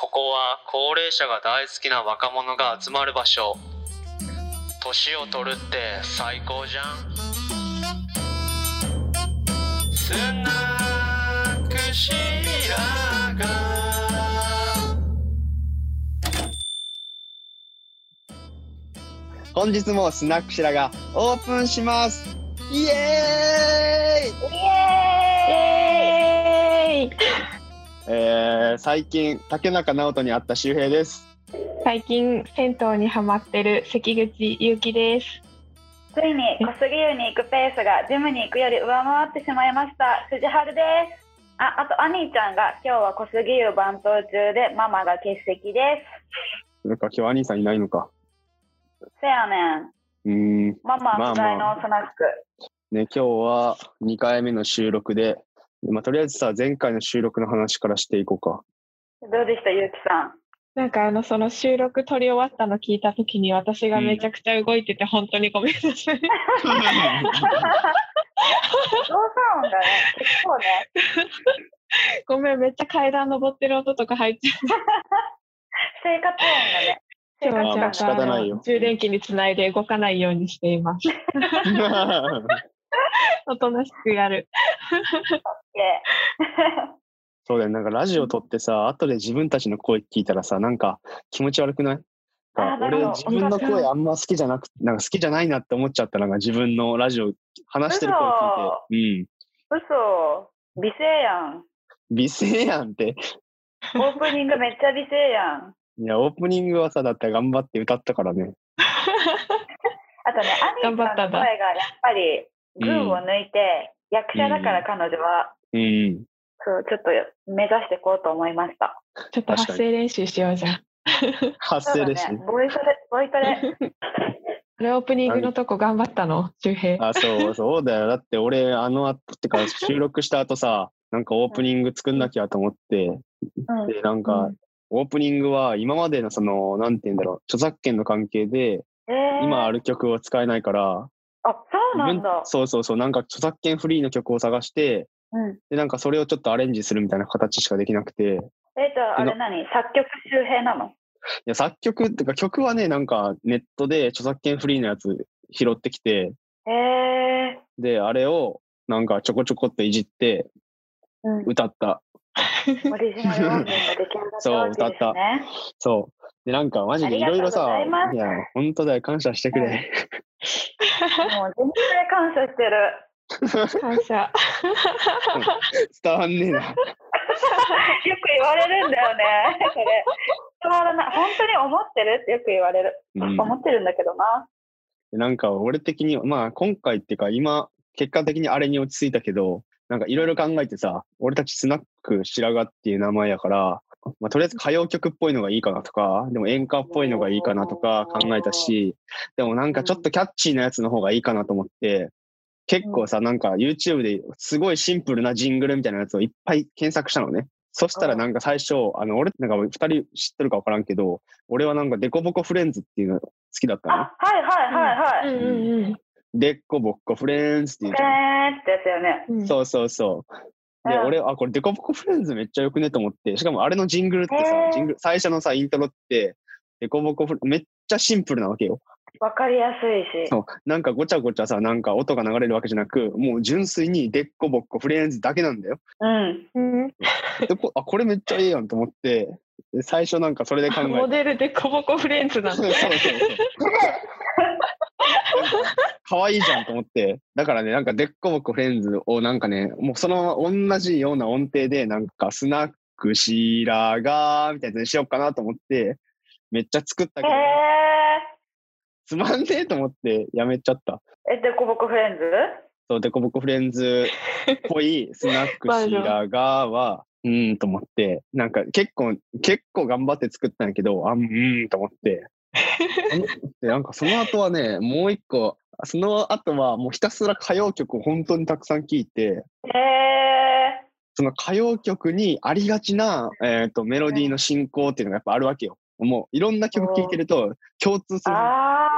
ここは高齢者が大好きな若者が集まる場所。年を取るって最高じゃん。スナックシラガ本日もスナックシラがオープンします。イエーイ！えー、最近竹中直人に会った周平です。最近銭湯にハマってる関口ゆうきです。ついに小杉湯に行くペースがジムに行くより上回ってしまいました。藤春です。ああとアニーちゃんが今日は小杉湯番頭中でママが欠席です。なんか今日兄さんいないのか。せやねん。うーん。ママまあ不在のスナック、ね今日は2回目の収録でまあ、とりあえずさ前回の収録の話からしていこうかどうでしたゆうきさん？なんかあのその収録撮り終わったの聞いた時に私がめちゃくちゃ動いてて本当にごめんなさい。動作音がね結構ねごめんめっちゃ階段登ってる音とか入っちゃう。生活音がね生今日は活音が仕方ないよ充電器につないで動かないようにしています。おとなしくやる。そうだよ。なんかラジオ撮ってさ後で自分たちの声聞いたらさなんか気持ち悪くない？俺自分の声あんま好きじゃなくなんか好きじゃないなって思っちゃった。なんか自分のラジオ話してる声聞いて。嘘。美声やん。うん美声やんって。オープニングめっちゃ美声やん。いやオープニングはさだって頑張って歌ったからね。あとね、アニーさんの声がやっぱり群を抜いて、役者だから彼女は、うんそう、ちょっと目指していこうと思いました。ちょっと発声練習しようじゃん。発声ですね。ボイトレ、ボイトレ。これオープニングのとこ頑張ったの？周平。あそうそうだよだって俺あの後ってか収録した後さなんかオープニング作んなきゃと思ってうん。でなんか、うんオープニングは今までのそのなんて言うんだろう著作権の関係でえー、今ある曲を使えないから、あ、そうなんだ。そうそうそうなんか著作権フリーの曲を探してうん。でなんかそれをちょっとアレンジするみたいな形しかできなくて。いえ、じゃあ、あれ何？作曲周平なの？や作曲っていうか曲はねなんかネットで著作権フリーのやつ拾ってきて。え。ー、であれをなんかちょこちょこっといじってうん。歌った。オリジナル音源が出来上がったわけですね。そうでなんかマジでいろいろさい。いや本当だよ。感謝してくれ、もう全然感謝してる。感謝。伝わんねえなよく言われるんだよね。それ。伝わらない。本当に思ってるってよく言われる。うん思ってるんだけどな。なんか俺的に、まあ今回っていうか今、結果的にあれに落ち着いたけど、なんかいろいろ考えてさ、俺たちスナック白髪っていう名前やから、まあとりあえず歌謡曲っぽいのがいいかなとか、でも演歌っぽいのがいいかなとか考えたし、でもなんかちょっとキャッチーなやつの方がいいかなと思って、結構さ、なんか YouTube ですごいシンプルなジングルみたいなやつをいっぱい検索したのね。そしたらなんか最初、あの、俺、なんか二人知ってるか分からんけど、俺はなんかデコボコフレンズっていうの好きだったの。あ、はいはいはいはい。うんうんうんでっこぼっこフレンズっていうえじゃってやつよね。うん。そうそうそう。で、うん俺、あ、これデコボコフレンズめっちゃよくねと思って、しかもあれのジングルってさ、ジングル、最初のさ、イントロって、デコボコフレめっちゃシンプルなわけよ。わかりやすいし。そう。なんかごちゃごちゃさ、なんか音が流れるわけじゃなく、もう純粋にデッコボッコフレンズだけなんだよ。うん。うんでこあ、これめっちゃいいやんと思って、で最初なんかそれで考えモて。デルでコボコフレンズなの そう。そうそう。可愛いじゃんと思って。だからね、なんかデッコボコフレンズをなんかね、もうその同じような音程で、なんかスナックシーラーガーみたいなやつにしようかなと思って、めっちゃ作ったけえど、つまんねえと思ってやめちゃった。ー、え、デコボコフレンズ？そう、デコボコフレンズっぽいスナックシーラーガーは、うーんと思って、なんか結構、結構頑張って作ったんやけど、あ、うーんと思って。で、なんかその後はね、もう一個、その後はもうひたすら歌謡曲を本当にたくさん聴いて、えー、その歌謡曲にありがちな、えー、とメロディーの進行っていうのがやっぱあるわけよ。もういろんな曲聴いてると共通する。あ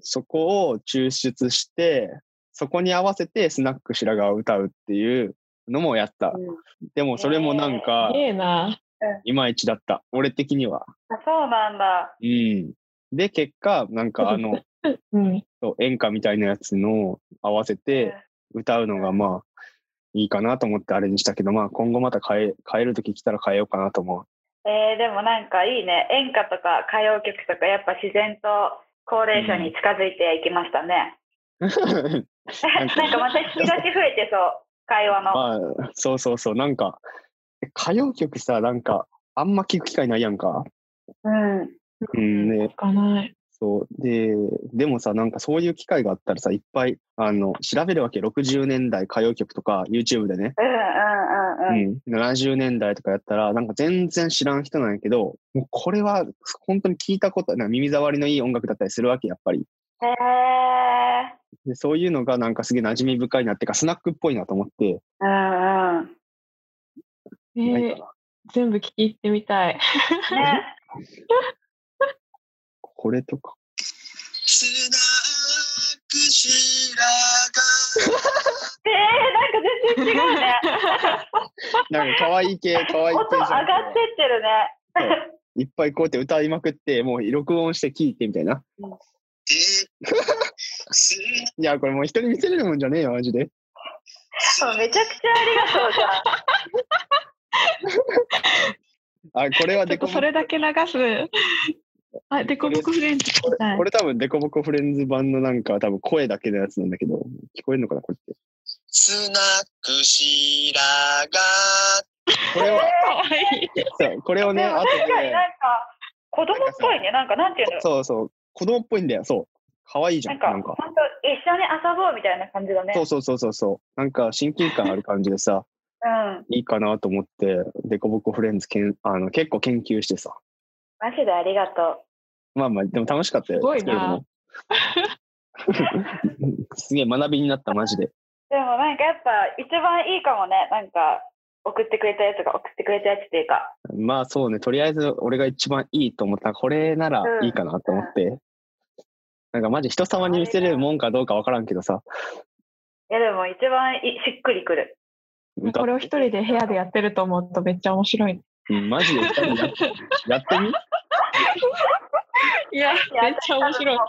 そこを抽出して、そこに合わせてスナック白髪を歌うっていうのもやったー。。うんでもそれもなんかえな。いまいちだった。俺的には。あそうなんだ。うん。で、結果、なんかあの、うん。演歌みたいなやつの合わせて歌うのがまあいいかなと思ってあれにしたけど、まあ今後また変え、変えるとき来たら変えようかなと思う。えー、でもなんかいいね。演歌とか歌謡曲とかやっぱ自然と高齢者に近づいていきましたね。なんかなんかまた引き出し増えてそう、会話の。まあ、そうそうそう、なんか、歌謡曲さ、なんか、あんま聞く機会ないやんか。うん。うん、ね、聞かない。そう。で、でもさ、なんかそういう機会があったらさ、いっぱい、あの、調べるわけ。60年代歌謡曲とか、YouTube でね。うんうんうんうん。うん。70年代とかやったら、なんか全然知らん人なんやけど、もうこれは本当に聞いたこと、なんか耳障りのいい音楽だったりするわけ、やっぱり。へえでそういうのがなんかすげえ馴染み深いなっていうか、スナックっぽいなと思って、ー。うんうん。えー。全部聞いてみたい。ね。これとか。スナック白 えー、なんか全然違うね。なんか可愛い系、可愛い音系上がってってるね。いっぱいこうやって歌いまくって、もう録音して聞いてみたいな。いや、これもう人に見せれるもんじゃねえよ、マジで。そうめちゃくちゃありがとうじゃん。あ、これはデコボコちょっとそれだけ流す。あ、デコボコフレンズこ。れ多分デコボコフレンズ版のなんか多分声だけのやつなんだけど、聞こえるのかな、これって。スナック白髪これを。そうこれをね、後で、確かになんか子供っぽいね。なんかなんていうの？そうそう、子供っぽいんだよ、そう。可愛いじゃん、なんかなんか。本当一緒に遊ぼうみたいな感じだね。そうそうそうそうそう。なんか親近感ある感じでさ、うん。いいかなと思って、デコボコフレンズけんあの結構研究してさ。マジでありがとまあまあ、でも楽しかったよ。すごいな すげえ学びになった、マジで。う。でもなんかやっぱ一番いいかもね。なんか送ってくれたやつが送ってくれたやつっていうか。まあそうね、とりあえず俺が一番いいと思ったこれならいいかなと思って。なんかマジ人様に見せれるもんかどうかわからんけどさ。いやでも一番いしっくりくる。これを一人で部屋でやってると思うとめっちゃ面白い。うんマジで二人やってやってみ？いや、めっちゃ面白い。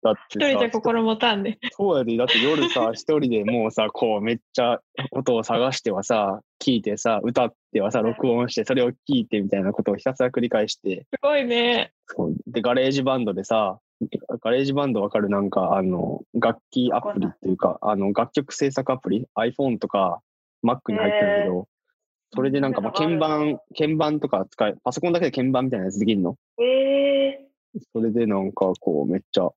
だって一人じゃさ、心もたんで。そうやで、だって夜さ、一人でもうさ、こうめっちゃ音を探してはさ、聞いてさ、歌ってはさ、録音して、それを聞いてみたいなことをひたすら繰り返して、すごいね。で、 GarageBand でさ、 GarageBand わかる？なんか、あの、楽器アプリっていうか、あの、楽曲制作アプリ ?iPhone とか Mac に入ってるけど、それでなんか、まあ、鍵盤、鍵盤とか使え、パソコンだけで鍵盤みたいなやつできるの。えそれでなんか、こう、めっちゃ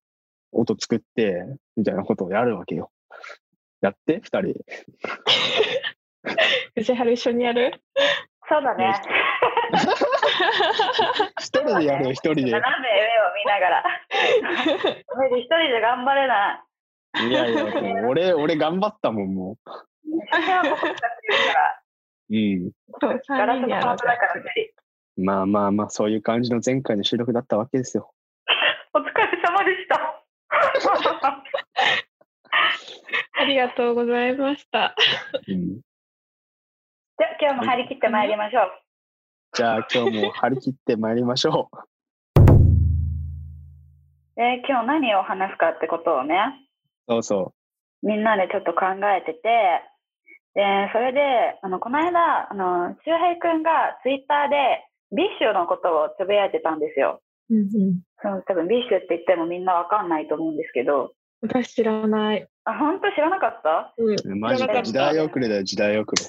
音作って、みたいなことをやるわけよ。やって二人。藤原一緒にやる？ー、そうだね。一人でやるよ、一人で。斜め上を見ながら。一人で頑張れない。いやいや、俺、俺頑張ったもん、も。う。うん。ガラ3人でやろうスのハートだから無理。まあまあまあ、そういう感じの前回の収録だったわけですよ。お疲れ様でした。ありがとうございました。うん。じゃあ今日も張り切ってまいりましょう。じゃあ今日も張り切ってまいりましょう。で今日何を話すかってことをね、そうそみんなでちょっと考えてて、で、それで、あの、この間、あの、周平くんがツイッターで、 BiSH のことをつぶやいてたんですよ。うんうん。その多分 BiSH って言ってもみんなわかんないと思うんですけど、私知らない。あ、本当知らなかった？うん。う。マジで時代遅れだよ、時代遅れ。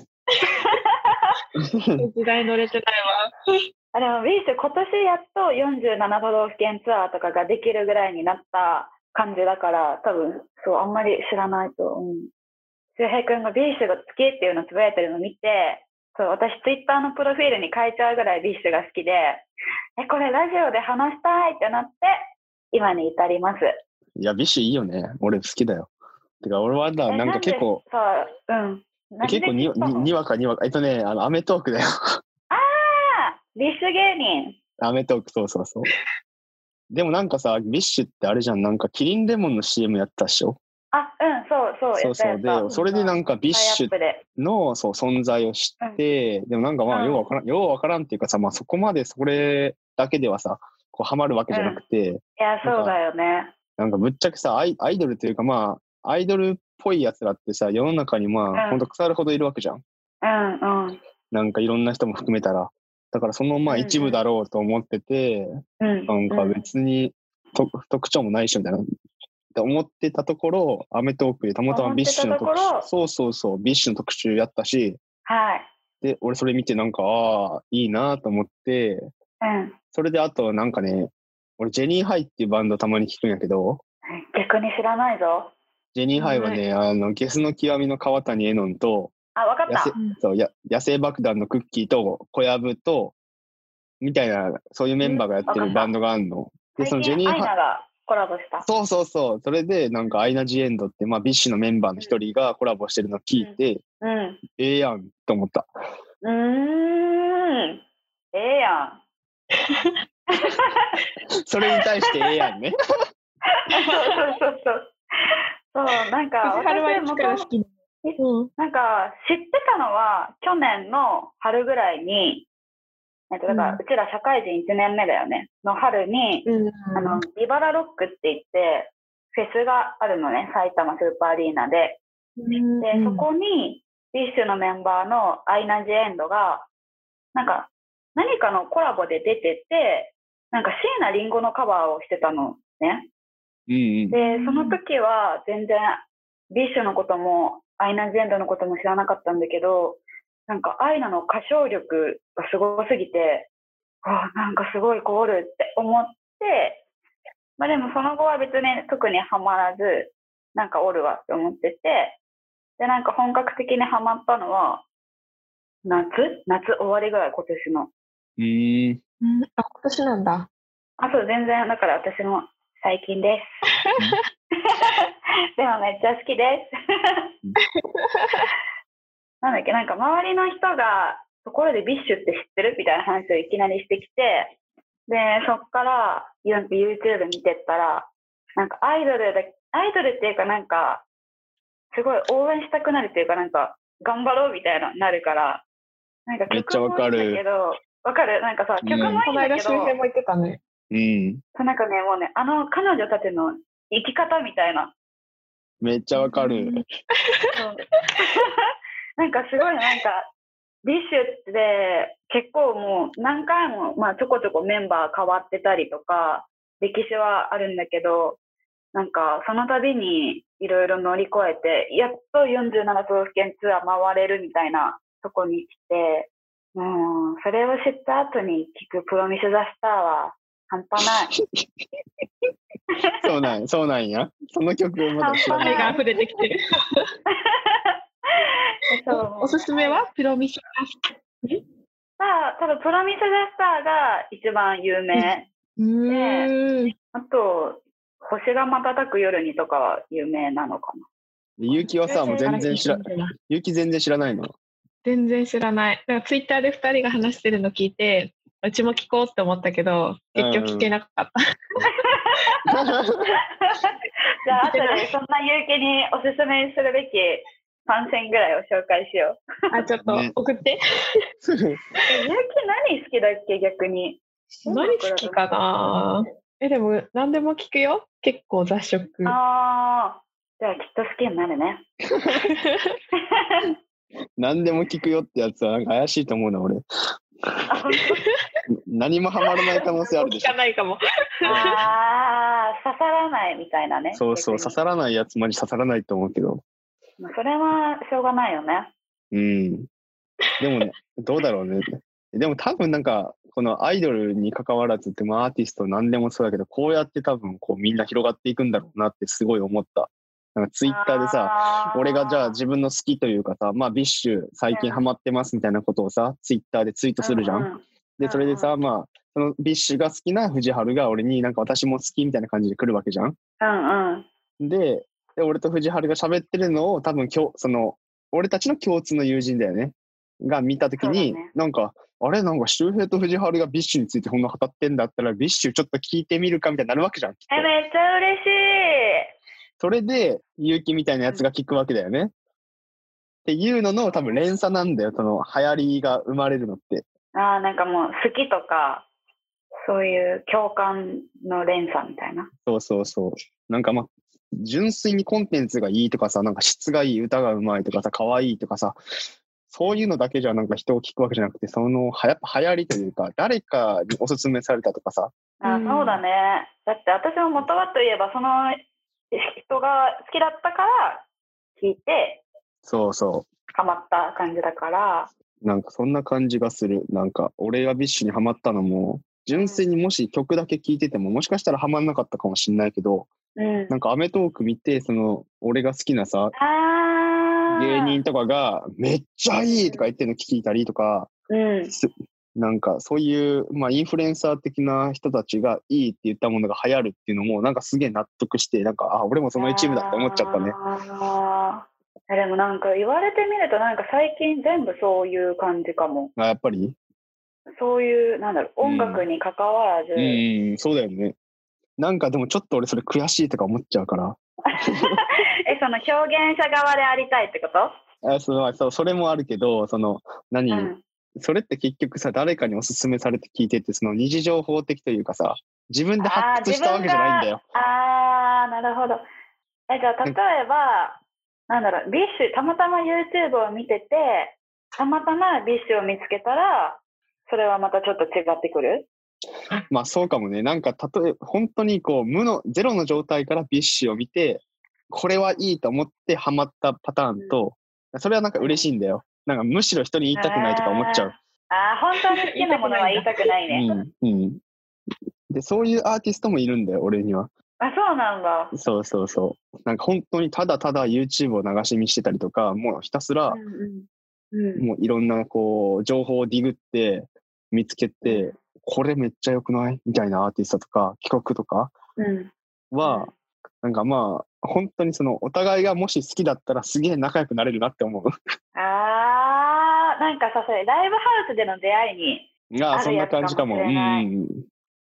時代乗れてないわ。あでも BiSH 今年やっと47都道府県ツアーとかができるぐらいになった感じだから、多分、そう、あんまり知らないと思う。周平くんが BiSH が好きっていうのをつぶやいてるのを見て、そう、私ツイッターのプロフィールに書いちゃうぐらい BiSH が好きで、え、これラジオで話したいってなって、今に至ります。いや、 BiSH いいよね。俺好きだよ。てか、俺はだ、えなんか結構、そう、うん。結構にににわかにわか。えっとね、あの、アメトークだよ。あ BiSH 芸人。アメトーク、そうそうそう。でもなんかさ、 BiSH ってあれじゃん、なんかキリンレモンの CM やったっしょ？あ、うん、そう、そう、そうで、それでなんか BiSH。のそう存在を知って、でもなんかまあ、うんようわからん、ようわからんっていうかさ、まあそこまでそれだけではさ、こうハマるわけじゃなくて、いや、そうだよね。なんかぶっちゃけさアイ、アイドルというかまあ、アイドルっぽいやつらってさ、世の中にまあ、うんほんと腐るほどいるわけじゃん。うんうん。なんかいろんな人も含めたら。だからそのまあうんうん一部だろうと思ってて、うん。なんか別にと特徴もないしみたいな。って思ってたところ、アメトークでたまたま BiSH の特集、そうそうそう、 BiSH の特集やったし、はい。で、俺それ見てなんか、ああ、いいなと思って、うん。それであとなんかね、俺ジェニーハイっていうバンドたまに聞くんやけど、逆に知らないぞ。ジェニーハイはね、あの、ゲスの極みの川谷絵音と、あ、わかった野生。そうや野生爆弾のクッキーと小籔と、みたいな、そういうメンバーがやってるバンドがあるの。で、そのジェニーハイ、がコラボした。そうそうそう、それでなんかアイナ・ジ・エンドって、まあ BiSH のメンバーの一人がコラボしてるの聞いて、うん。ええやんと思った。うーん。ええやん。それに対してええやんね。そうそうそうそう。そう、なんか、藤原はいつから好きなんか、知ってたのは、去年の春ぐらいに、えっと、だから、うんうちら社会人1年目だよね。の春に、うん。あの、ビバラロックって言って、フェスがあるのね、埼玉スーパーアリーナで。うんで、そこに、 BiSH のメンバーのアイナ・ジ・エンドが、なんか、何かのコラボで出てて、なんか椎名林檎のカバーをしてたのね。うんうん。で、その時は全然、BiSHのことも、アイナ・ジ・エンドのことも知らなかったんだけど、なんか、アイナの歌唱力がすごすぎて、わあ、なんかすごい子おるって思って、まあでもその後は別に特にハマらず、なんかおるわって思ってて、で、なんか本格的にハマったのは、夏？夏終わりぐらい今年の。うーん。うんあ、今年なんだ。あ、そう、全然、だから私も最近です。でもめっちゃ好きです。なんだっけ、なんか周りの人が、ところで BiSHって知ってるみたいな話をいきなりしてきて、で、そっからユ YouTube 見てったら、なんかアイドルで、アイドルっていうかなんか、すごい応援したくなるっていうかなんか、頑張ろうみたいななるから、なんかめっちゃ曲もいいんだわかるけど、わかる？なんかさ、うん曲もいいんだけど、周辺も言ってたね。うん。そうなんかね、もうね、あの彼女たちの生き方みたいな。めっちゃわかる。なんかすごいなんか、ディッシュって結構もう何回も、まあちょこちょこメンバー変わってたりとか、歴史はあるんだけど、なんかその度にいろいろ乗り越えて、やっと47都道府県ツアー回れるみたいなとこに来て、もうそれを知った後に聞くプロミス・ザ・スターは半端ない。そうなんそうなんや。その曲まだ知らない。愛が溢れてきてる。おすすめは？プロミスさあ、多分プロミス・ザ・スターが一番有名。うーん。あと、星が瞬く夜にとかは有名なのかな。ゆうきはさ、もう全然知ら、ゆうき全然知らないの？全然知らない。だからツイッターで2人が話してるの聞いて、うちも聞こうって思ったけど、結局聞けなかった。じゃあ、後でそんな有機におすすめするべき3選ぐらいを紹介しよう。あ、ちょっとね送って。え有機何好きだっけ、逆に？何好きかな？え、でも何でも聞くよ。結構雑食。ああ、じゃあきっと好きになるね。何でも聞くよってやつはなんか怪しいと思うな、俺。何もハマらない可能性あるで聞しょか。ないかも。当ああ、刺さらないみたいなね。そうそう、刺さらないやつマジ刺さらないと思うけど。まあそれはしょうがないよね。うん。でもね、どうだろうね。でも多分なんか、このアイドルに関わらずって、まあアーティスト何でもそうだけど、こうやって多分こうみんな広がっていくんだろうなってすごい思った。なんかツイッターでさ、俺がじゃあ自分の好きというかさ、まあ BiSH最近ハマってますみたいなことをさ、ツイッターでツイートするじゃん。ううで、それでさ、まあ、その BiSHが好きな藤原が俺になんか私も好きみたいな感じで来るわけじゃん。うんうん。で、で俺と藤原が喋ってるのを多分今日、その、俺たちの共通の友人だよね。が見たときに、ねなんか、あれ？なんか周平と藤原が BiSHについてこんな語ってんだったら、 BiSHちょっと聞いてみるかみたいになるわけじゃん。え、めっちゃ嬉しい。それで、勇気みたいなやつが聞くわけだよね。っていうのの多分連鎖なんだよ、その流行りが生まれるのって。ああ、なんかもう好きとか、そういう共感の連鎖みたいな。そうそうそう。なんかまあ、純粋にコンテンツがいいとかさ、なんか質がいい、歌がうまいとかさ、可愛いとかさ、そういうのだけじゃなんか人を聞くわけじゃなくて、そのはや流行りというか、誰かにおすすめされたとかさ、あうんそうだね。だって私も元はといえば、その人が好きだったから聞いて、そうそハマった感じだから、う。なんかそんな感じがする。なんか、俺が BiSHにハマったのも、純粋にもし曲だけ聴いてても、もしかしたらハマんなかったかもしんないけど、うん。なんかアメトーク見て、その、俺が好きなさ、あー芸人とかが、めっちゃいいとか言ってるの聞いたりとか、うん。すなんかそういう、まあ、インフルエンサー的な人たちがいいって言ったものが流行るっていうのも、なんかすげえ納得して、なんか、あ、俺もその一部だって思っちゃったね。あーえでもなんか言われてみるとなんか最近全部そういう感じかも。あやっぱり？そういう、なんだろう、うん音楽に関わらず、うん、そうだよね。なんかでもちょっと俺それ悔しいとか思っちゃうから。え、その表現者側でありたいってこと？あそのそうそれもあるけど、その、何、うん。それって結局さ、誰かにおすすめされて聞いてて、その二次情報的というかさ、自分で発掘したわけじゃないんだよ。あー、なるほど。え、じゃあ例えば、なんだろう、 BiSH、たまたま YouTube を見てて、たまたま BiSHを見つけたら、それはまたちょっと違ってくる？まあそうかもね。なんか、例え本当にこう、無の、ゼロの状態から BiSHを見て、これはいいと思ってハマったパターンと、それはなんか嬉しいんだよ。なんかむしろ人に言いたくないとか思っちゃう。あー、本当に好きなものは言いたくないね。うん。うん。で、そういうアーティストもいるんだよ、俺には。あ、そうなんだ。そうそうそう。なんか本当にただただ YouTube を流し見してたりとか、もうひたすらう、んうん。うん。もういろんなこう、情報をディグって、見つけて、これめっちゃ良くない？みたいなアーティストとか、企画とか？うん。は、なんかまあ、本当にその、お互いがもし好きだったらすげえ仲良くなれるなって思う。あー、なんかさ、それ、ライブハウスでの出会いに、が、あるそんな感じかも。うん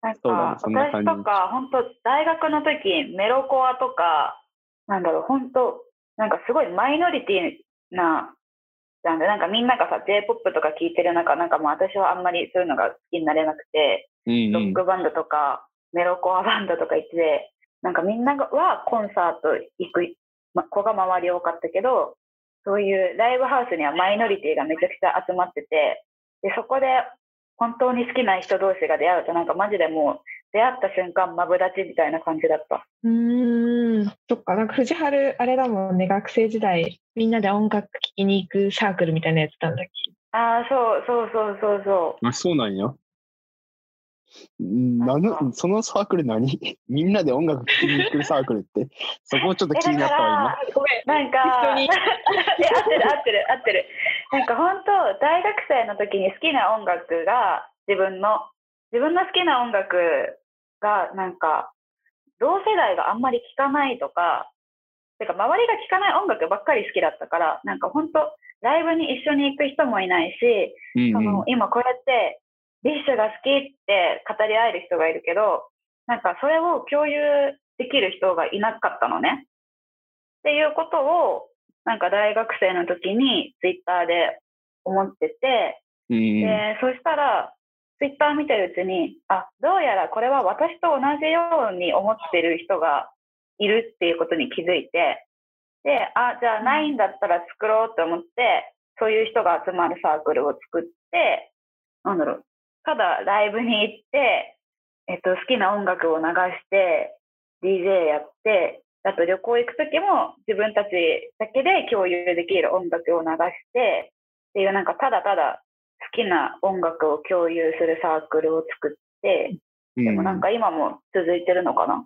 なん。か、そんな感じ私とか、本当大学の時、メロコアとか、なんだろう、本当なんかすごいマイノリティな、なんで、なんかみんながさ、J-POP とか聴いてる中、なんかもう私はあんまりそういうのが好きになれなくて、うんうんロックバンドとか、メロコアバンドとか行ってて、なんかみんながはコンサート行く、ま、子が周り多かったけど、そういうライブハウスにはマイノリティがめちゃくちゃ集まってて、で、そこで本当に好きな人同士が出会うと、なんかマジでもう出会った瞬間、マブダチみたいな感じだった。うーん、そっか、なんか藤原、あれだもんね、学生時代、みんなで音楽聴きに行くサークルみたいなやつたんだっけ？ああ、そうそうそうそうそう。あ、そうなんや。んななんかぬそのサークル何？みんなで音楽聴きに行くサークルって、そこちょっと気になったわ、ごめん。なんか、適 いや合ってる合ってる合ってる。なんか本当、大学生の時に好きな音楽が自分の、自分の好きな音楽がなんか、同世代があんまり聴かないとか、てか周りが聴かない音楽ばっかり好きだったから、なんか本当、ライブに一緒に行く人もいないし、うんうんの今こうやって BiSHが好きって語り合える人がいるけど、なんかそれを共有できる人がいなかったのね。っていうことを、なんか大学生の時にツイッターで思ってて、うんうんで、そしたら、ツイッター見てるうちに、あ、どうやらこれは私と同じように思ってる人がいるっていうことに気づいて、で、あ、じゃあないんだったら作ろうと思って、そういう人が集まるサークルを作って、なんだろう、ただライブに行って、えっと、好きな音楽を流して、DJ やって、あと旅行行くときも自分たちだけで共有できる音楽を流して、っていうなんかただただきな音楽を共有するサークルを作って、うんでもなんか今も続いてるのかな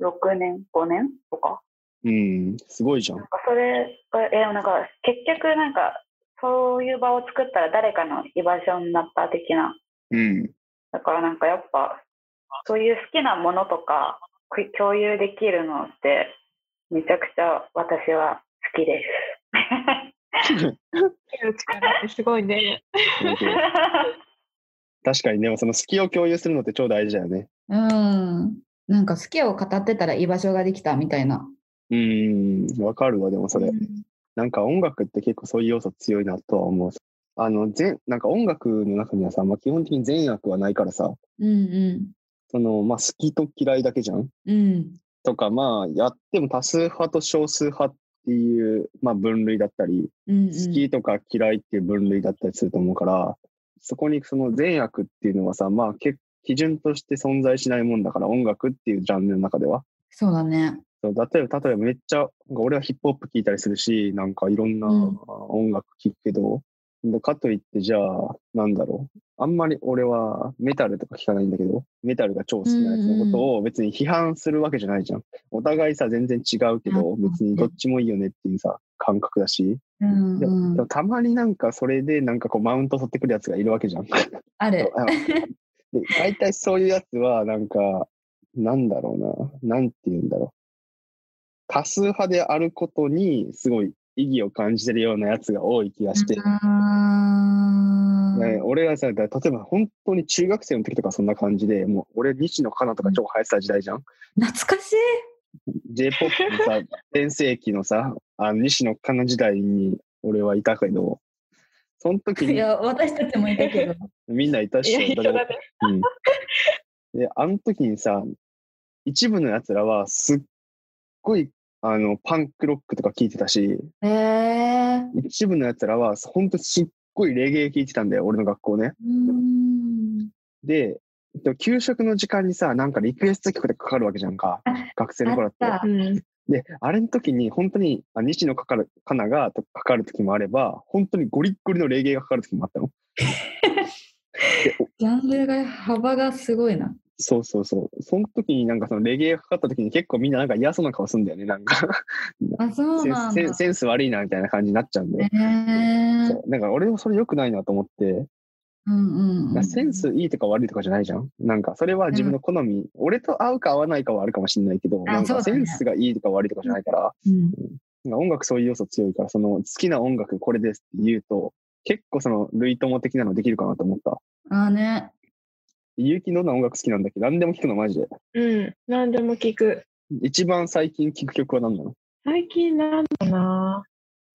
?6 年 ?5 年？とか？うん、すごいじゃんなん。かそれが、え、なんか結局なんかそういう場を作ったら誰かの居場所になった的な。うん。だからなんかやっぱそういう好きなものとかく共有できるのってめちゃくちゃ私は好きです。力ってすごいね。確かにでもその好きを共有するのって超大事だよね。うん。なんか好きを語ってたら居場所ができたみたいな。うーん、わかるわ、でもそれ。なんか音楽って結構そういう要素強いなとは思う。あの、全、なんか音楽の中にはさ、まあ基本的に善悪はないからさ、うんうん。その、まあ好きと嫌いだけじゃんうん。とか、まあやっても多数派と少数派っていう、まあ分類だったり、うんうん。好きとか嫌いっていう分類だったりすると思うから、そこにその善悪っていうのはさ、まあけ基準として存在しないもんだから、音楽っていうジャンルの中では。そうだね。そう例えば、例えばめっちゃ、俺はヒップホップ聴いたりするし、なんかいろんなうん音楽聴くけど、でかといってじゃあ、なんだろう。あんまり俺はメタルとか聴かないんだけど、メタルが超好きなやつのことを別に批判するわけじゃないじゃん。お互いさ、全然違うけど、うん別にどっちもいいよねっていうさ、感覚だし。うんでうんでも。たまになんかそれでなんかこうマウント取ってくるやつがいるわけじゃん。ある。で大体そういうやつはなんか、なんだろうな、なんて言うんだろう。多数派であることにすごい意義を感じてるようなやつが多い気がして、あね、ー俺はさ、だ例えば本当に中学生の時とかそんな感じで、もう俺西野カナとか超流行ってた時代じゃん？懐かしい。J-POP のさ、全盛期のさ、あの西野カナ時代に俺はいたけど、その時にいや、私たちもいたけど。みんないたっしょ。うん。で、あの時にさ、一部の奴らはすっごい、あの、パンクロックとか聞いてたし、えー。一部の奴らは、ほんとすっごいレゲエ聞いてたんだよ、俺の学校ね。で、給食の時間にさ、なんかリクエスト曲でかかるわけじゃんか。学生の頃って。で、あれの時に本当に、あ西野かかる、かながかかる時もあれば、本当にゴリッゴリのレゲエがかかる時もあったの。ジャンルが幅がすごいな。そうそうそう。その時になんかそのレゲエがかかった時に結構みんななんか嫌そうな顔するんだよね。なんかあ、そうセンなんセン。ス悪いなみたいな感じになっちゃうんで。えーそうなんか俺もそれ良くないなと思って、うんうんうん。センスいいとか悪いとかじゃないじゃん？なんかそれは自分の好み、俺と合うか合わないかはあるかもしれないけど、あなんかセンスがいいとか悪いとかじゃないから、うんなんか音楽そういう要素強いから、その好きな音楽これですって言うと、結構その類友的なのできるかなと思った。あーね。ゆうきどんな音楽好きなんだっけ？何でも聞くのマジで。うん。何でも聞く。一番最近聞く曲は何なの？最近なんだな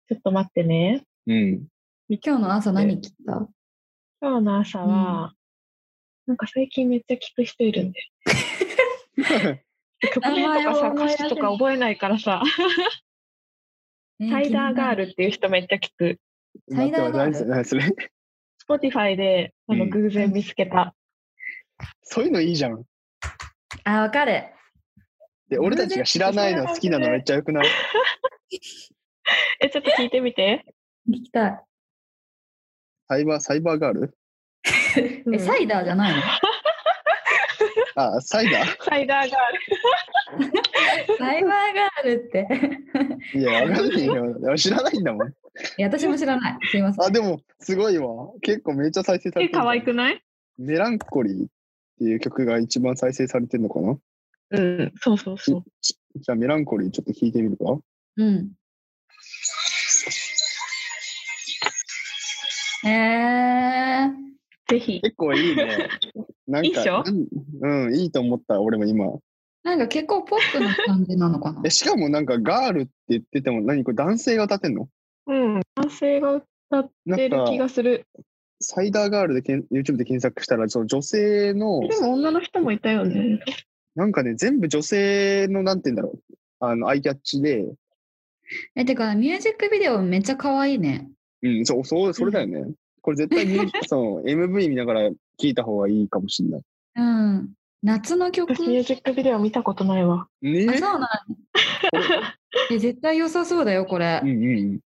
ちょっと待ってね。うん。今日の朝何聞いた？今日の朝は、なんか最近めっちゃ聞く人いるんで。曲名とかさ、歌詞とか覚えないからさ、サイダーガールっていう人めっちゃ聞く。サイダーガール何それ？何それ？Spotify であのうん偶然見つけた。そういうのいいじゃん。あ、わかる。で、俺たちが知らないの好きなのめっちゃよくない？え、ちょっと聞いてみて。聞きたい。サイバー、サイバーガール？う んえ、サイダーじゃないの？あ、サイダー？サイダーガール。サイバーガールって。いや、わかんないよ。知らないんだもん。いや、私も知らない。すいません。あ、でも、すごいわ。結構めっちゃ再生されえ、てる。可愛くない？メランコリー？っていう曲が一番再生されてるのかな？うん、そうそうそう。じゃあ、メランコリーちょっと聞いてみるか？うん。えー、ぜひ。結構いいね。なんかいいうん、いいと思った、俺も今。なんか結構ポップな感じなのかな？え、しかもなんかガールって言ってても、何これ男性が歌ってんの？うん、男性が歌ってる気がする。サイダーガールでけん YouTube で検索したら、その女性の、でも女の人もいたよね。なんかね、全部女性の、なんて言うんだろう。あの、アイキャッチで、え、てか、ミュージックビデオめっちゃ可愛いね。うん、そう、そう、それだよね。これ絶対ミュージ そう、MV 見ながら聴いた方がいいかもしれない。うん。夏の曲私ミュージックビデオ見たことないわ。ねあ、そうなの え、絶対良さそうだよ、これう。んうんうん。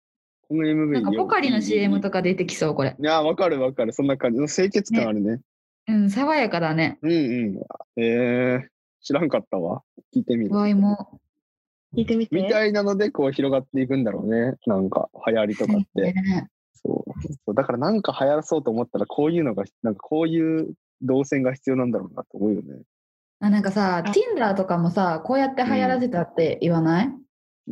この MV なんかポカリの CM とか。か出てきそう、これ。いや、わかるわかる。そんな感じの清潔感あるね。うん、爽やかだね。うんうん。えー、知らんかったわ。聞いてみる。ワイも。聞いてみて。みたいなので、こう広がっていくんだろうね。なんか、流行りとかって。ねそう。そうだからなんか流行らそうと思ったら、こういうのが、なんかこういう動線が必要なんだろうなと思うよね。あなんかさ、あ Tinder とかもさ、こうやって流行らせたって言わない、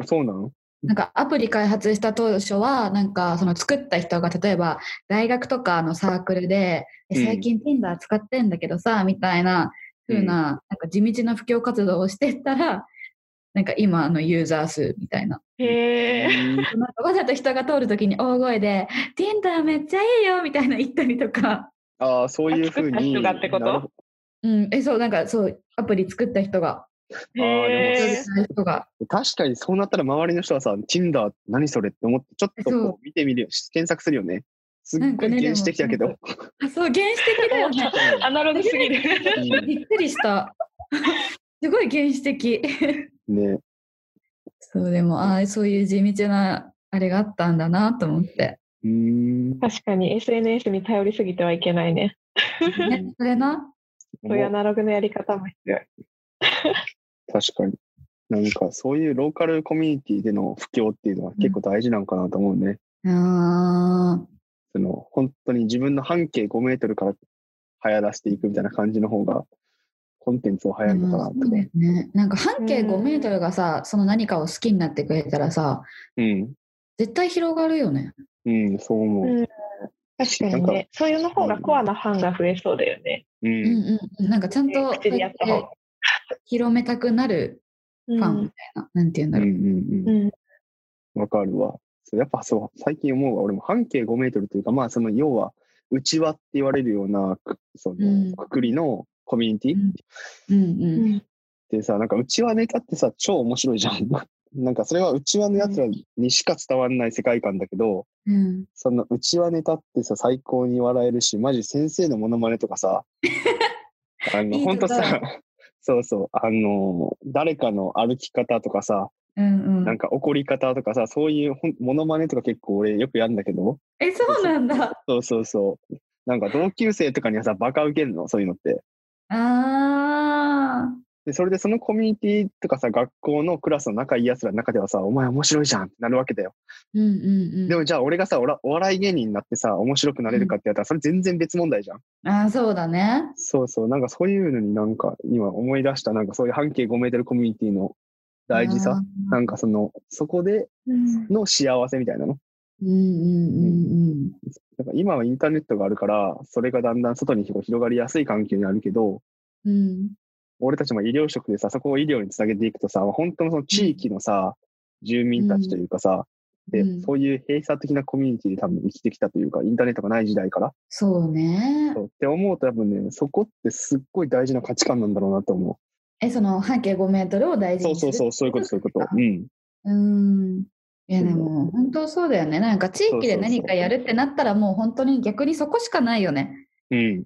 そうなのなんかアプリ開発した当初は、なんかその作った人が例えば大学とかのサークルで、最近 Tinder 使ってんだけどさ、みたいな風な、なんか地道な布教活動をしてったら、なんか今のユーザー数みたいな。へわざと人が通るときに大声で、Tinder めっちゃいいよみたいな言ったりとか。ああ、そういうふう作ったに。人がってこと？なるほうん、え、そう、なんかそう、アプリ作った人が、へ確かにそうなったら周りの人はさ、Tinder 何それって思って、ちょっとこう見てみるよ。検索するよね。すっなんかねごい原始的だけど。あ、そう、原始的だよね。アナログすぎる。うんびっくりした。すごい原始的。ね。そう、でも、ああ、そういう地道な、あれがあったんだなと思って。うーん。確かに SNS に頼りすぎてはいけないね。ね、それな。そういうアナログのやり方も必要。確かに。なんかそういうローカルコミュニティでの布教っていうのは結構大事なんかなと思うね。ああ、その本当に自分の半径5メートルから流行らせていくみたいな感じの方がコンテンツを流行るのかなとそう思ですね。なんか半径うん5メートルがさ、その何かを好きになってくれたらさ、う。うん。絶対広がるよね。うん、そう思う。うん確かにね。そういうの方がコアなファンが増えそうだよね。う。うんんうんうん。なんかちゃんと口でやった方が。広めたくなるうファンみたいな、なんて言うんだろう。うんうんうん。うん。わかるわ。やっぱそう、最近思うわ。俺も半径5メートルというか、まあその要は、内輪って言われるような、くそうんの、くくりのコミュニティ？うんうんうん。ってさ、なんか内輪ネタってさ、超面白いじゃん。なんかそれは内輪のやつらにしか伝わんない世界観だけど、うん、その内輪ネタってさ、最高に笑えるし、マジ先生のモノマネとかさ、あの、ほんとさ、そうそう、あの、誰かの歩き方とかさ、うんうん。なんか怒り方とかさ、そういうほんモノマネとか結構俺よくやるんだけど、え、そうなんだ。そうそうそう。なんか同級生とかにはさ、バカウケんの、そういうのって。ああ。で、それでそのコミュニティとかさ、学校のクラスの仲いい奴らの中ではさ、お前面白いじゃんってなるわけだよ。うんうんうん。でもじゃあ俺がさ、おらお笑い芸人になってさ、面白くなれるかってやったら、それ全然別問題じゃん。ああ、そうだね。そうそう、なんかそういうのになんか今思い出した、なんかそういう半径5メートルコミュニティの大事さ、あなんかその、そこでうんの幸せみたいなの。ーうんうんうんなんか今はインターネットがあるから、それがだんだん外に広がりやすい環境にあるけど、うん。うん。俺たちも医療職でさ、そこを医療につなげていくとさ、本当のその地域のさ、住民たちというかさ、で、うんそういう閉鎖的なコミュニティで多分生きてきたというか、インターネットがない時代から。そうねそ。うって思うと多分ね、そこってすっごい大事な価値観なんだろうなと思え、その半径5メートルを大う。事にする。そうそうそう、そういうこと、そういうこと。うん。うん。いやでも本当そうだよね。なんか地域で何かやるってなったらもう本当に逆にそこしかないよね。うん。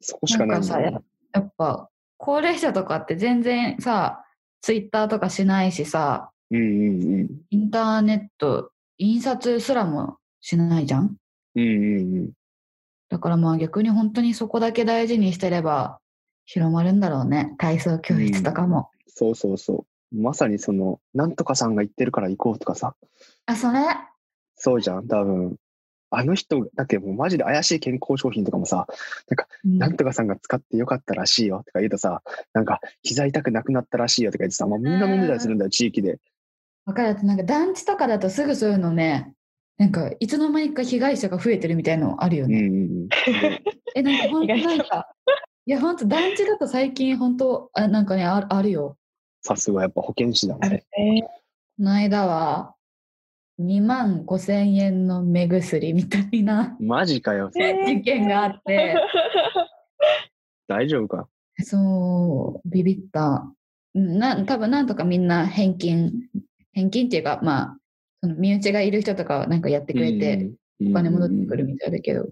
そこしかないんだよなんかやっぱ高齢者とかって全然さ、ツイッターとかしないしさ、うんうんうん。インターネット、印刷すらもしないじゃん？うんうんうん。だからまあ逆に本当にそこだけ大事にしてれば広まるんだろうね。体操教室とかも。そうそうそう。まさにその、なんとかさんが言ってるから行こうとかさ、あ、それ？そうじゃん、多分。あの人だけもうマジで怪しい健康商品とかもさ、うんなんとかさんが使ってよかったらしいよとか言うとさ、なんか膝痛くなくなったらしいよとか言ってさ、もうみんな飲んでたりするんだよ、地域で。わかる。なんか団地とかだとすぐそういうのね、なんかいつの間にか被害者が増えてるみたいのあるようんうね。んうん。え、なんか本当なんか、いや本当団地だと最近本当、あなんかね、ああるよ。さすがやっぱ保健師だあね。るね。この間は2万5千円の目薬みたいなマジかよ。え ー事件があって、大丈夫か？そう、ビビった。うんな多分なんとかみんな返金、返金っていうか、まあ、その身内がいる人とかはなんかやってくれて、うん、お金戻ってくるみたいだけど。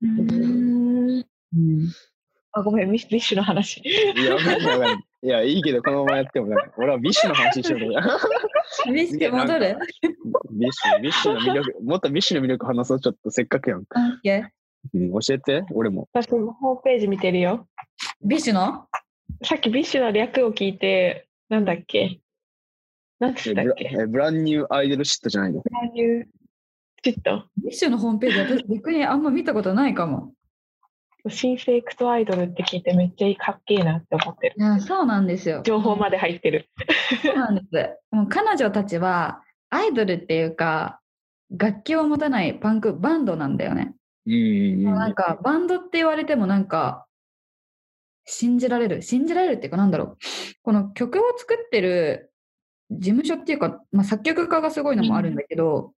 うんうんあ、ごめん、ミッ BiSHの話。いや、わかんいいや、いいけど、このままやってもね、俺は BiSHの話しようと思った。見せて戻る？ BiSH、BiSHの魅力、もっと BiSHの魅力話そう、ちょっとせっかくやん。あいやうん、教えて、俺も。私もホームページ見てるよ。 BiSHの？さっき BiSHの略を聞いて、なんだっけ？なんつえブラったっけ？えブランニューアイドルシットじゃないの？ブランニューチットビッシュのホームページ私逆にあんま見たことないかも。新生クトアイドルって聞いてめっちゃいいかっけえなって思ってる。いや、そうなんですよ。情報まで入ってる。そうなんです。もう彼女たちはアイドルっていうか、楽器を持たないパンクバンドなんだよね。うんうんうん。なんかバンドって言われてもなんか、信じられる。信じられるっていうかなんだろう。この曲を作ってる事務所っていうか、まあ、作曲家がすごいのもあるんだけど、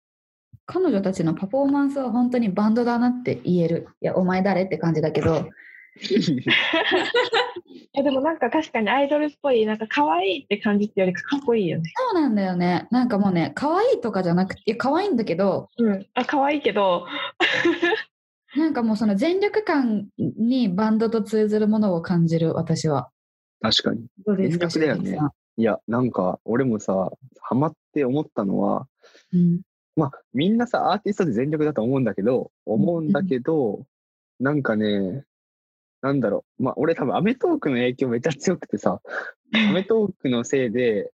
彼女たちのパフォーマンスは本当にバンドだなって言える。いや、お前誰って感じだけど、いやでもなんか確かにアイドルっぽい、なんか可愛いって感じってよりかかっこいいよね。そうなんだよね。なんかもうね、可愛いとかじゃなくて、いや可愛いんだけど、うん。あ、可愛いけど、なんかもうその全力感にバンドと通ずるものを感じる、私は。確かに。どうですか全力だよねいや、なんか、俺もさ、ハマって思ったのは、んうん。まあ、みんなさ、アーティストで全力だと思うんだけど、思うんだけど、なんかね、なんだろう。まあ、俺多分アメトークの影響めっちゃ強くてさ、アメトークのせいで、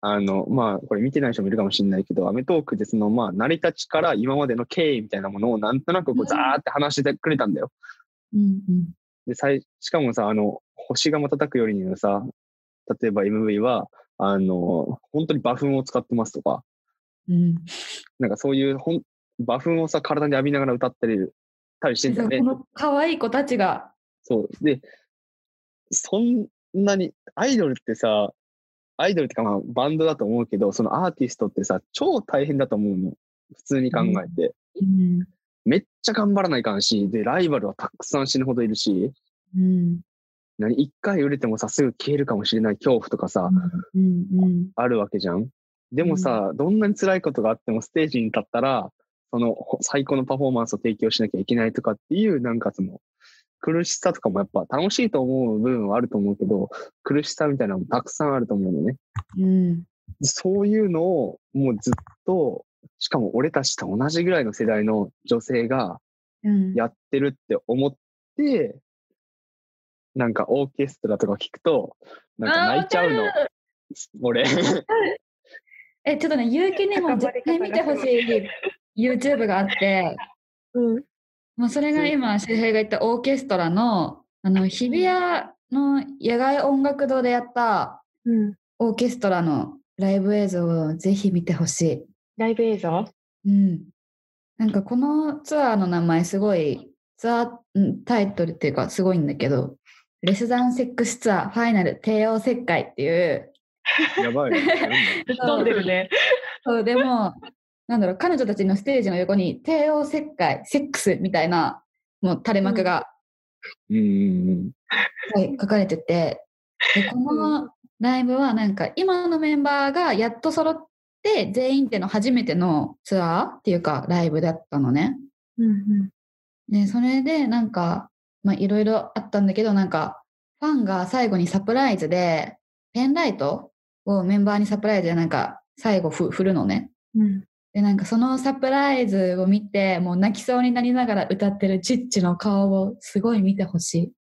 あの、まあ、これ見てない人もいるかもしれないけど、アメトークでその、まあ、成り立ちから今までの経緯みたいなものをなんとなくこうザーって話してくれたんだよ。うんうん。で、最、しかもさ、あの、星が瞬くよりにのさ、例えば MV は、あの、本当に馬糞を使ってますとか、うん。なんかそういうほん馬糞をさ、体に浴びながら歌ったりたりしてんだよね こ。の可愛い子たちが、そう。で、そんなに、アイドルってさ、アイドルってかまあバンドだと思うけど、そのアーティストってさ、超大変だと思うの。普通に考えて。うん。めっちゃ頑張らないかんし、で、ライバルはたくさん死ぬほどいるし、うん。何、一回売れてもさ、すぐ消えるかもしれない恐怖とかさ、うん。うん。あるわけじゃん。でもさ、どんなに辛いことがあってもステージに立ったら、そのほ最高のパフォーマンスを提供しなきゃいけないとかっていう、なんかその、苦しさとかもやっぱ楽しいと思う部分はあると思うけど、苦しさみたいなのもたくさんあると思うのね。うん。そういうのをもうずっと、しかも俺たちと同じぐらいの世代の女性がうん。やってるって思って、なんかオーケストラとか聞くと、なんか泣いちゃうの。俺。え、ちょっとね、結城にも絶対見てほしい YouTube があって、うん。もうそれが今、周平が言ったオーケストラの、あの、日比谷の野外音楽堂でやったうん。オーケストラのライブ映像をぜひ見てほしい。ライブ映像？うん。なんかこのツアーの名前すごい、ツアーうんタイトルっていうかすごいんだけど、レスダンセックスツアーファイナル帝王切開っていう、やばい。飛んでるね。そうでも、なんだろう、彼女たちのステージの横に帝王切開、セックスみたいなもう垂れ幕が、うんうんうん。はい、書かれてて、でこのライブはなんか今のメンバーがやっと揃って全員での初めてのツアーっていうかライブだったのね。うんで、それでなんか、まあいろいろあったんだけど、なんかファンが最後にサプライズでペンライトをメンバーにサプライズでなんか最後ふ振るのね。うん。で、なんかそのサプライズを見て、もう泣きそうになりながら歌ってるチッチの顔をすごい見てほしい。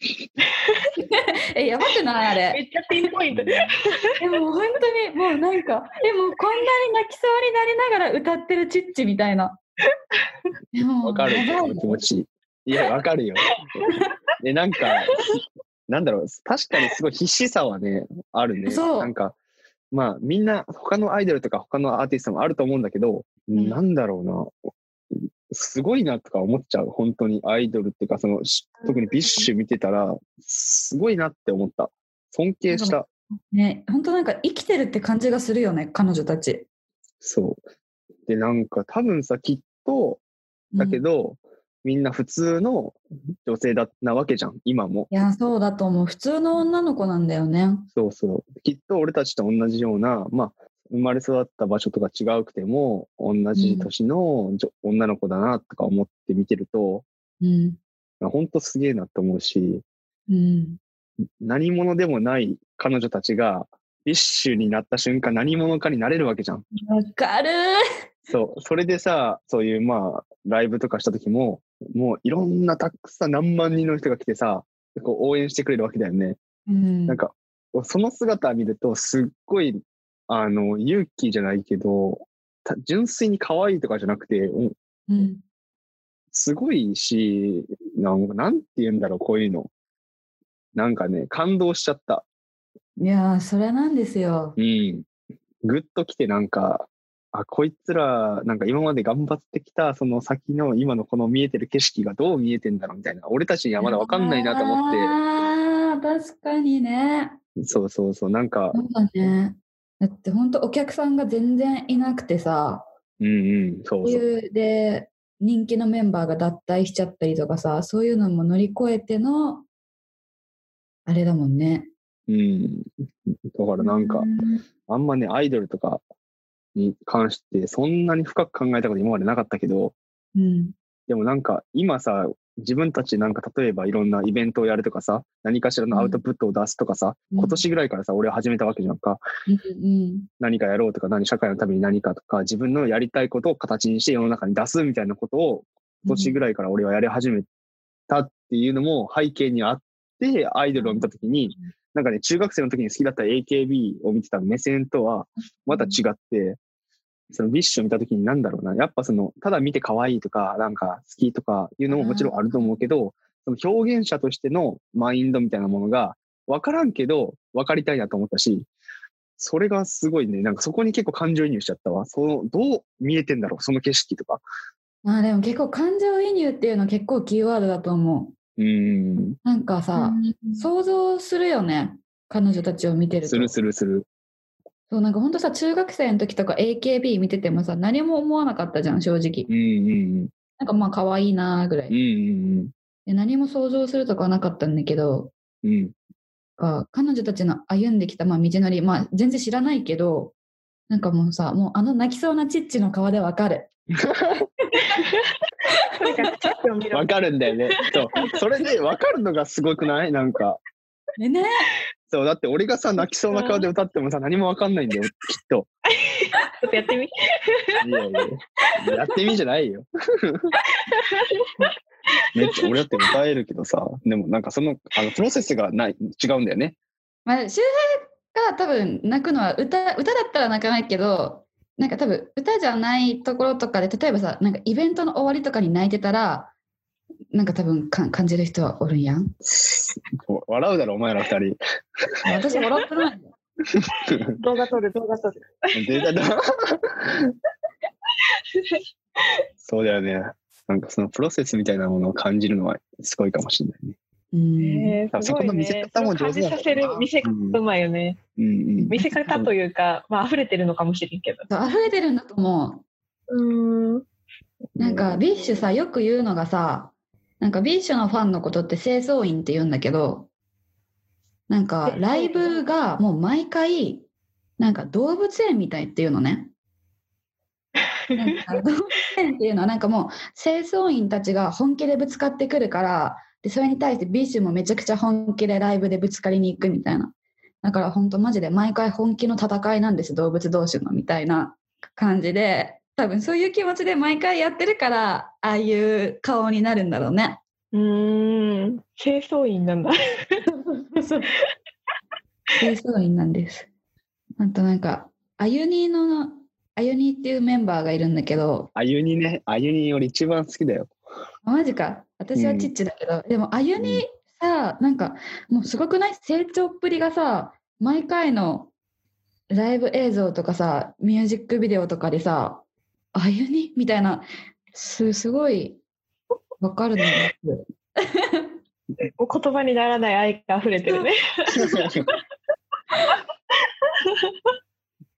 え、やばくない？あれ。めっちゃピンポイントで。でも本当にもうなんか、でもこんなに泣きそうになりながら歌ってるチッチみたいな。でもわかる気持ち。いや、わかるよ。で、なんか、なんだろう、確かにすごい必死さはね、あるね。そうなんか、まあ、みんな、他のアイドルとか他のアーティストもあると思うんだけど、んなんだろうな。すごいなとか思っちゃう。本当にアイドルっていうか、その、し特に BiSH見てたら、すごいなって思った。尊敬した。ね、本当なんか生きてるって感じがするよね、彼女たち。そう。で、なんか多分さ、きっと、だけど、みんな普通の女性だなわけじゃん、今も。いや、そうだと思う。普通の女の子なんだよね。そうそう。きっと俺たちと同じような、まあ、生まれ育った場所とか違うくても、同じ年の女、女の子だなとか思って見てると、うん。本当すげえなと思うし、うん。何者でもない彼女たちが、 BiSHになった瞬間何者かになれるわけじゃん。わかるそう。それでさ、そういうまあ、ライブとかした時も、もういろんなたくさん何万人の人が来てさ、こう応援してくれるわけだよね。うん。なんか、その姿見ると、すっごい、あの、勇気じゃないけど、た純粋に可愛いとかじゃなくて、うんうん。すごいし、なんかなんて言うんだろう、こういうの。なんかね、感動しちゃった。いやー、それなんですよ。うん。ぐっと来てなんか、あ、こいつら、なんか今まで頑張ってきた、その先の今のこの見えてる景色がどう見えてんだろうみたいな。俺たちにはまだわかんないなと思って、っあ、確かにね。そうそうそう。なんか、そうだね。だって本当お客さんが全然いなくてさ、うんうん、そそうそう。で人気のメンバーが脱退しちゃったりとかさ、そういうのも乗り越えてのあれだもんね。うん。だからなんかう、あんまね、アイドルとかに関して、そんなに深く考えたこと今までなかったけど、うん。でもなんか、今さ、自分たちなんか例えばいろんなイベントをやるとかさ、何かしらのアウトプットを出すとかさ、うん今年ぐらいからさ、俺は始めたわけじゃんか。うんうん。何かやろうとか、何、社会のために何かとか、自分のやりたいことを形にして世の中に出すみたいなことを、今年ぐらいから俺はやり始めたっていうのも背景にあって、アイドルを見たときに、なんかね、中学生の時に好きだった AKB を見てた目線とはまた違って、その BiSHを見た時になんだろうな、やっぱその、ただ見て可愛いとか、なんか好きとかいうのももちろんあると思うけど、その表現者としてのマインドみたいなものが分からんけど分かりたいなと思ったし、それがすごいね、なんかそこに結構感情移入しちゃったわ。その、どう見えてんだろう、その景色とか。まあでも結構感情移入っていうのは結構キーワードだと思う。うーん、なんかさ、想像するよね。彼女たちを見てると。するするする。そうなんか本当さ、中学生の時とか AKB 見ててもさ、何も思わなかったじゃん、正直。うんうんなんかまあ可愛いなーぐらうん。うんい。うんで何も想像するとかはなかったんだけど、うん。うん。が彼女たちの歩んできた、まあ、道のり、まあ、全然知らないけど、なんかもうさ、もうあの泣きそうなチッチの顔でわかる。わかるんだよね。そう。それでわかるのがすごくない？なんか。ねねそう、だって俺がさ、泣きそうな顔で歌ってもさ、何もわかんないんだよ、きっと。ちょっとやってみ。いやいや、やってみじゃないよ。めっちゃ俺だって歌えるけどさ、でもなんかその、あの、プロセスがない、違うんだよね。まあ、周平が多分泣くのは歌、歌だったら泣かないけど、なんか多分歌じゃないところとかで、例えばさ、なんかイベントの終わりとかに泣いてたら、なんか多分か感じる人はおるんやん。笑うだろ、お前ら二人。私笑ってない。動画撮る、動画撮る。出たなそうだよね。なんかそのプロセスみたいなものを感じるのはすごいかもしれないね。うん。えー、すごいそこの見せね。方も上手だ感じさせる見せ方うまいよね。うんうん。見せ方というか、まあ溢れてるのかもしれんけど。溢れてるんだと思う。うーん。なんか BiSHさよく言うのがさなんか BiSHのファンのことって清掃員って言うんだけどなんかライブがもう毎回なんか動物園みたいっていうのね。動物園っていうのはなんかもう清掃員たちが本気でぶつかってくるからでそれに対して BiSHもめちゃくちゃ本気でライブでぶつかりに行くみたいな。だから本当マジで毎回本気の戦いなんです動物同士のみたいな感じで多分そういう気持ちで毎回やってるからああいう顔になるんだろうね。うーん。清掃員なんだ。清掃員なんです。あとなんかあゆにのあゆにっていうメンバーがいるんだけどあゆにね、あゆにより一番好きだよ。マジか私はチッチだけど、でもあゆにさなんかもうすごくない？成長っぷりがさ毎回のライブ映像とかさミュージックビデオとかでさあゆに？みたいなすすごいわかるのよお言葉にならない愛が溢れてるね。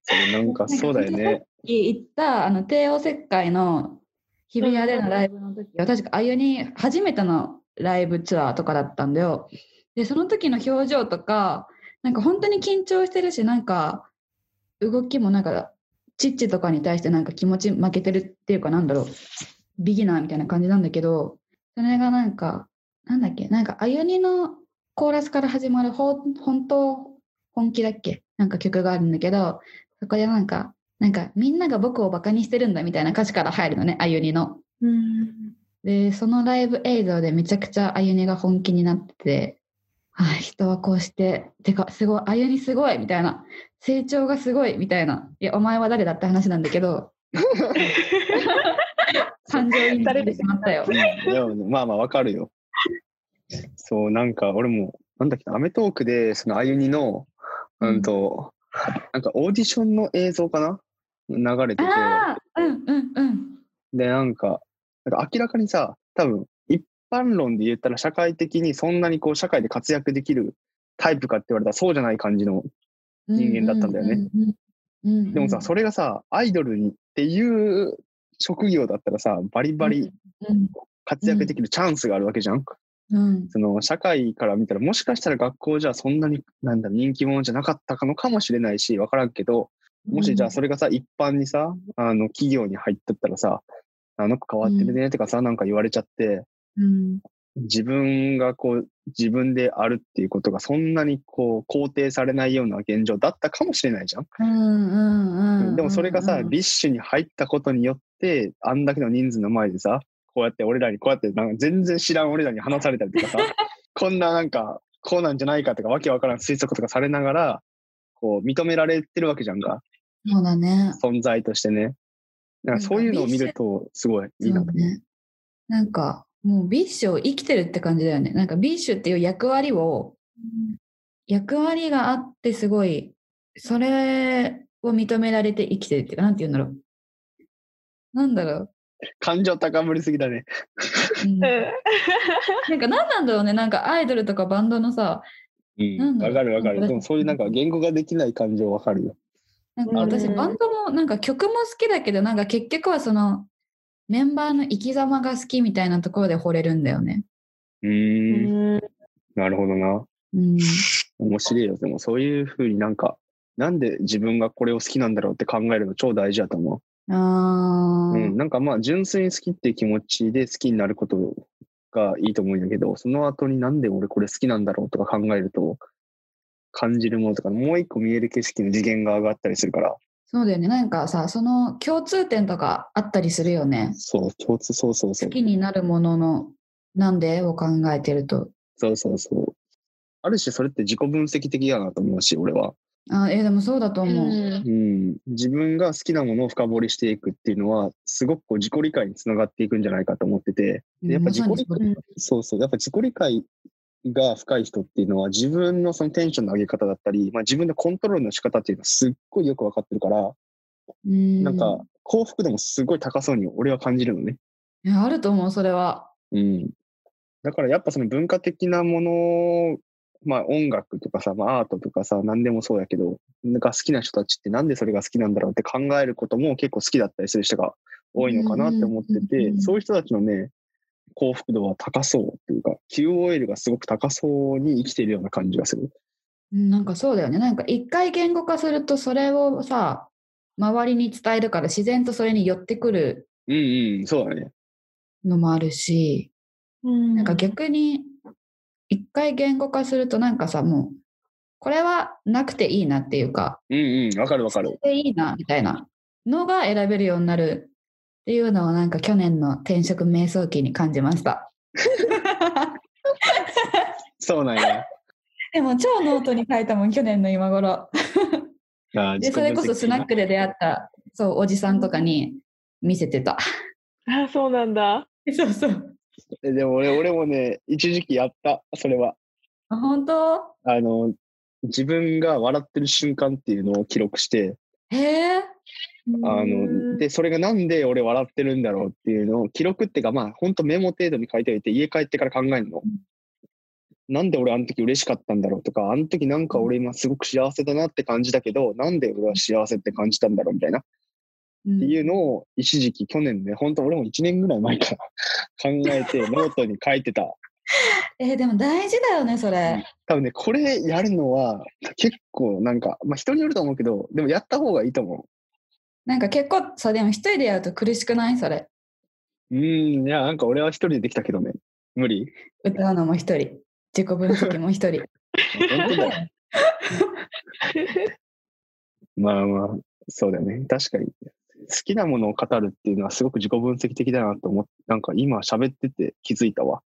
それなんかそうだよね。行ったあの帝王切開の日比谷でのライブの時は確かあゆに初めてのライブツアーとかだったんだよ。でその時の表情とかなんか本当に緊張してるしなんか動きもなんかチッチとかに対してなんか気持ち負けてるっていうかなんだろうビギナーみたいな感じなんだけどそれがなんかなんだっけなんかあゆにのコーラスから始まる本当本気だっけなんか曲があるんだけどそこでなんかなんかみんなが僕をバカにしてるんだみたいな歌詞から入るのねあゆにの。うん。でそのライブ映像でめちゃくちゃあゆにが本気になっててあ人はこうしててかすごいあゆにすごいみたいな成長がすごいみたいないやお前は誰だって話なんだけど 感情移入してしまったよ。まあまあわかるよ。そう、なんか俺も、なんだっけな、アメトークで、そのあゆにの、うんと、なんかオーディションの映像かな？流れてて、ああうんうんうん。で、なんか、なんか明らかにさ、多分、一般論で言ったら社会的にそんなにこう社会で活躍できるタイプかって言われたらそうじゃない感じの。人間だったんだよね。でもさ、それがさ、アイドルにっていう職業だったらさ、バリバリうん活躍できるチャンスがあるわけじゃん。うんその社会から見たら、もしかしたら学校じゃそんなに、なんだ人気者じゃなかったのかもしれないし、わからんけど、もしじゃあそれがさ、一般にさ、あの、企業に入ってったらさ、あの子変わってるねとかさ、なんか言われちゃって、うん自分がこう、自分であるっていうことがそんなにこう、肯定されないような現状だったかもしれないじゃん。うんうんうん。でもそれがさ、うん BiSHに入ったことによって、あんだけの人数の前でさ、こうやって俺らに、こうやってなんか全然知らん俺らに話されたりとかさ、こんななんか、こうなんじゃないかとか、わけわからん推測とかされながら、こう、認められてるわけじゃんか、そうだね。存在としてね。なんかそういうのを見ると、すごいいいなと思う。そうね。なんか、もう BiSHを生きてるって感じだよね。なんか BiSHっていう役割を、役割があってすごい、それを認められて生きてるっていうか、なんて言うんだろう。なんだろう。感情高ぶりすぎだね。うんうん なんか何なんだろうね。なんかアイドルとかバンドのさ、うん。なんだろうわかるわかる。でもそういうなんか言語ができない感情わかるよ。なんか私うんバンドもなんか曲も好きだけど、なんか結局はそのメンバーの生き様が好きみたいなところで惚れるんだよね。ううーん。んなるほどな。うん。面白いよ。でもそういうふうになんか、なんで自分がこれを好きなんだろうって考えるの超大事だと思う。あーうん。なんかまあ純粋に好きっていう気持ちで好きになることがいいと思うんだけど、その後になんで俺これ好きなんだろうとか考えると、感じるものとか、もう一個見える景色の次元が上がったりするから、そうだよね。なんかさ、その共通点とかあったりするよね。そう、共通、そうそうそう。好きになるもののなんで？を考えてると。そうそうそう。ある種それって自己分析的だなと思うし、俺は。あえでもそうだと思う。うん。自分が好きなものを深掘りしていくっていうのは、すごくこう自己理解につながっていくんじゃないかと思ってて、でやっぱ自己理まさに解、そうそう、やっぱ自己理解が深い人っていうのは、自分のそのテンションの上げ方だったり、まあ、自分のコントロールの仕方っていうのはすっごいよくわかってるから、うんなんか幸福でもすごい高そうに俺は感じるのね。いやあると思う、それは。うん。だからやっぱその文化的なもの、まあ音楽とかさ、まあアートとかさ、何でもそうやけど、なんか好きな人たちってなんでそれが好きなんだろうって考えることも結構好きだったりする人が多いのかなって思っててう、んそういう人たちのね、幸福度は高そうっていうか、QOL がすごく高そうに生きているような感じがする。うんなんかそうだよね。なんか一回言語化すると、それをさ、周りに伝えるから自然とそれに寄ってくるうんうん、そうだね。のもあるし、うんなんか逆に一回言語化するとなんかさ、もう、これはなくていいなっていうか、うんうん、わかるわかる。でいいなみたいなのが選べるようになるっていうのをなんか去年の転職瞑想期に感じました。そうなんや。でも超ノートに書いたもん去年の今頃。あでそれこそスナックで出会ったそうおじさんとかに見せてた。あ、そうなんだ。そうそう。ででも俺俺もね、一時期やった、それは。あ本当？あの、自分が笑ってる瞬間っていうのを記録して、へえ。あの、で、それがなんで俺笑ってるんだろうっていうのを記録っていうか、まあ、ほんとメモ程度に書いておいて、家帰ってから考えるの。なんで俺あの時嬉しかったんだろうとか、あの時なんか俺今すごく幸せだなって感じだけど、なんで俺は幸せって感じたんだろうみたいな。うんっていうのを一時期去年ね、本当俺も1年ぐらい前から 考えてノートに書いてた。えーでも大事だよねそれ。多分ね、これやるのは結構なんか、まあ人によると思うけど、でもやった方がいいと思なんか結構さでも一人でやると苦しくない？それ。う。ん、いや、なんか俺は一人でできたけどね。無理？歌うのも一人。自己分析も一人。まあまあ、そうだよね。確かに。好きなものを語るっていうのはすごく自己分析的だなと思って、なんか今喋ってて気づいたわ。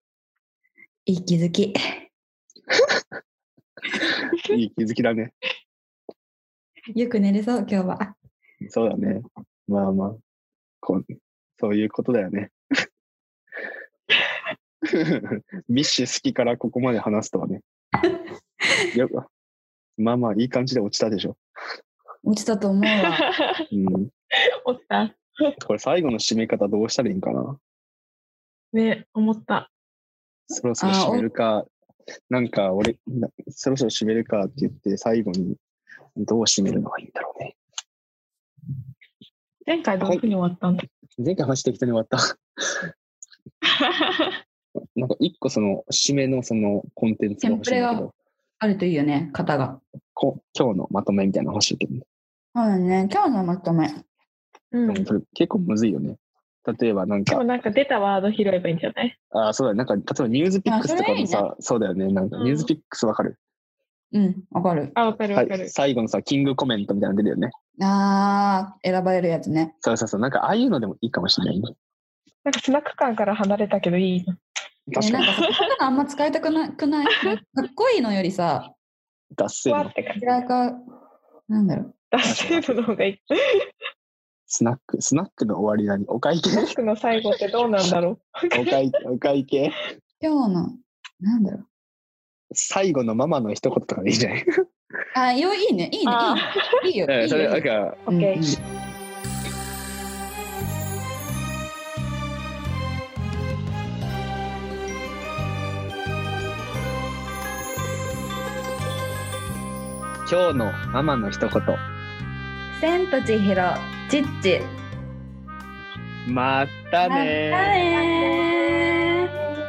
いい気づき。いい気づきだね。よく寝れそう今日は。そうだね。まあまあ、こうそういうことだよね。BiSH好きからここまで話すとはね。よまあまあ、いい感じで落ちたでしょ。落ちたと思うわ。うん。思った。これ最後の締め方どうしたらいいんかなね、思った。そろそろ締めるか。なんか俺、なそろそろ締めるかって言って、最後にどう締めるのがいいんだろうね。前回どういうふうに終わったんだ前回話適当に終わった。なんか一個その締めのそのコンテンツが欲しいんだけテンプレど、あるといいよね、型が。こ今日のまとめみたいなの欲しいけどね。そうだね、今日のまとめ。うん。結構むずいよね。例えばなんか、でもなんか出たワード拾えばいいんじゃない？ああ、そうだね。なんか、例えばニュースピックスとかもあさ、そうだよね。なんかうんニュースピックスわかる、うん、わかる。あ、わかるさわかる。最後のさ、キングコメントみたいなの出るよね。あー、選ばれるやつね。そうそうそう。なんか、ああいうのでもいいかもしれないね。なんかスナック感から離れたけどいいの。確かにえなん。かそこのあんま使いたくなくない？かっこいいのよりさ、脱線のわーって感じ。違うか、なんだろう。出してるの方がいい。スナック、スナックの終わり何？お会計？スナックの最後ってどうなんだろお会お会計？今日の、なんだろう。最後のママの一言とかでいいじゃないあ、よいいね、いいね、あいいね。いいよ、いいよ。それ、いいよなんか。今日のママの一言。千と千尋、ちっち。またねーまたねー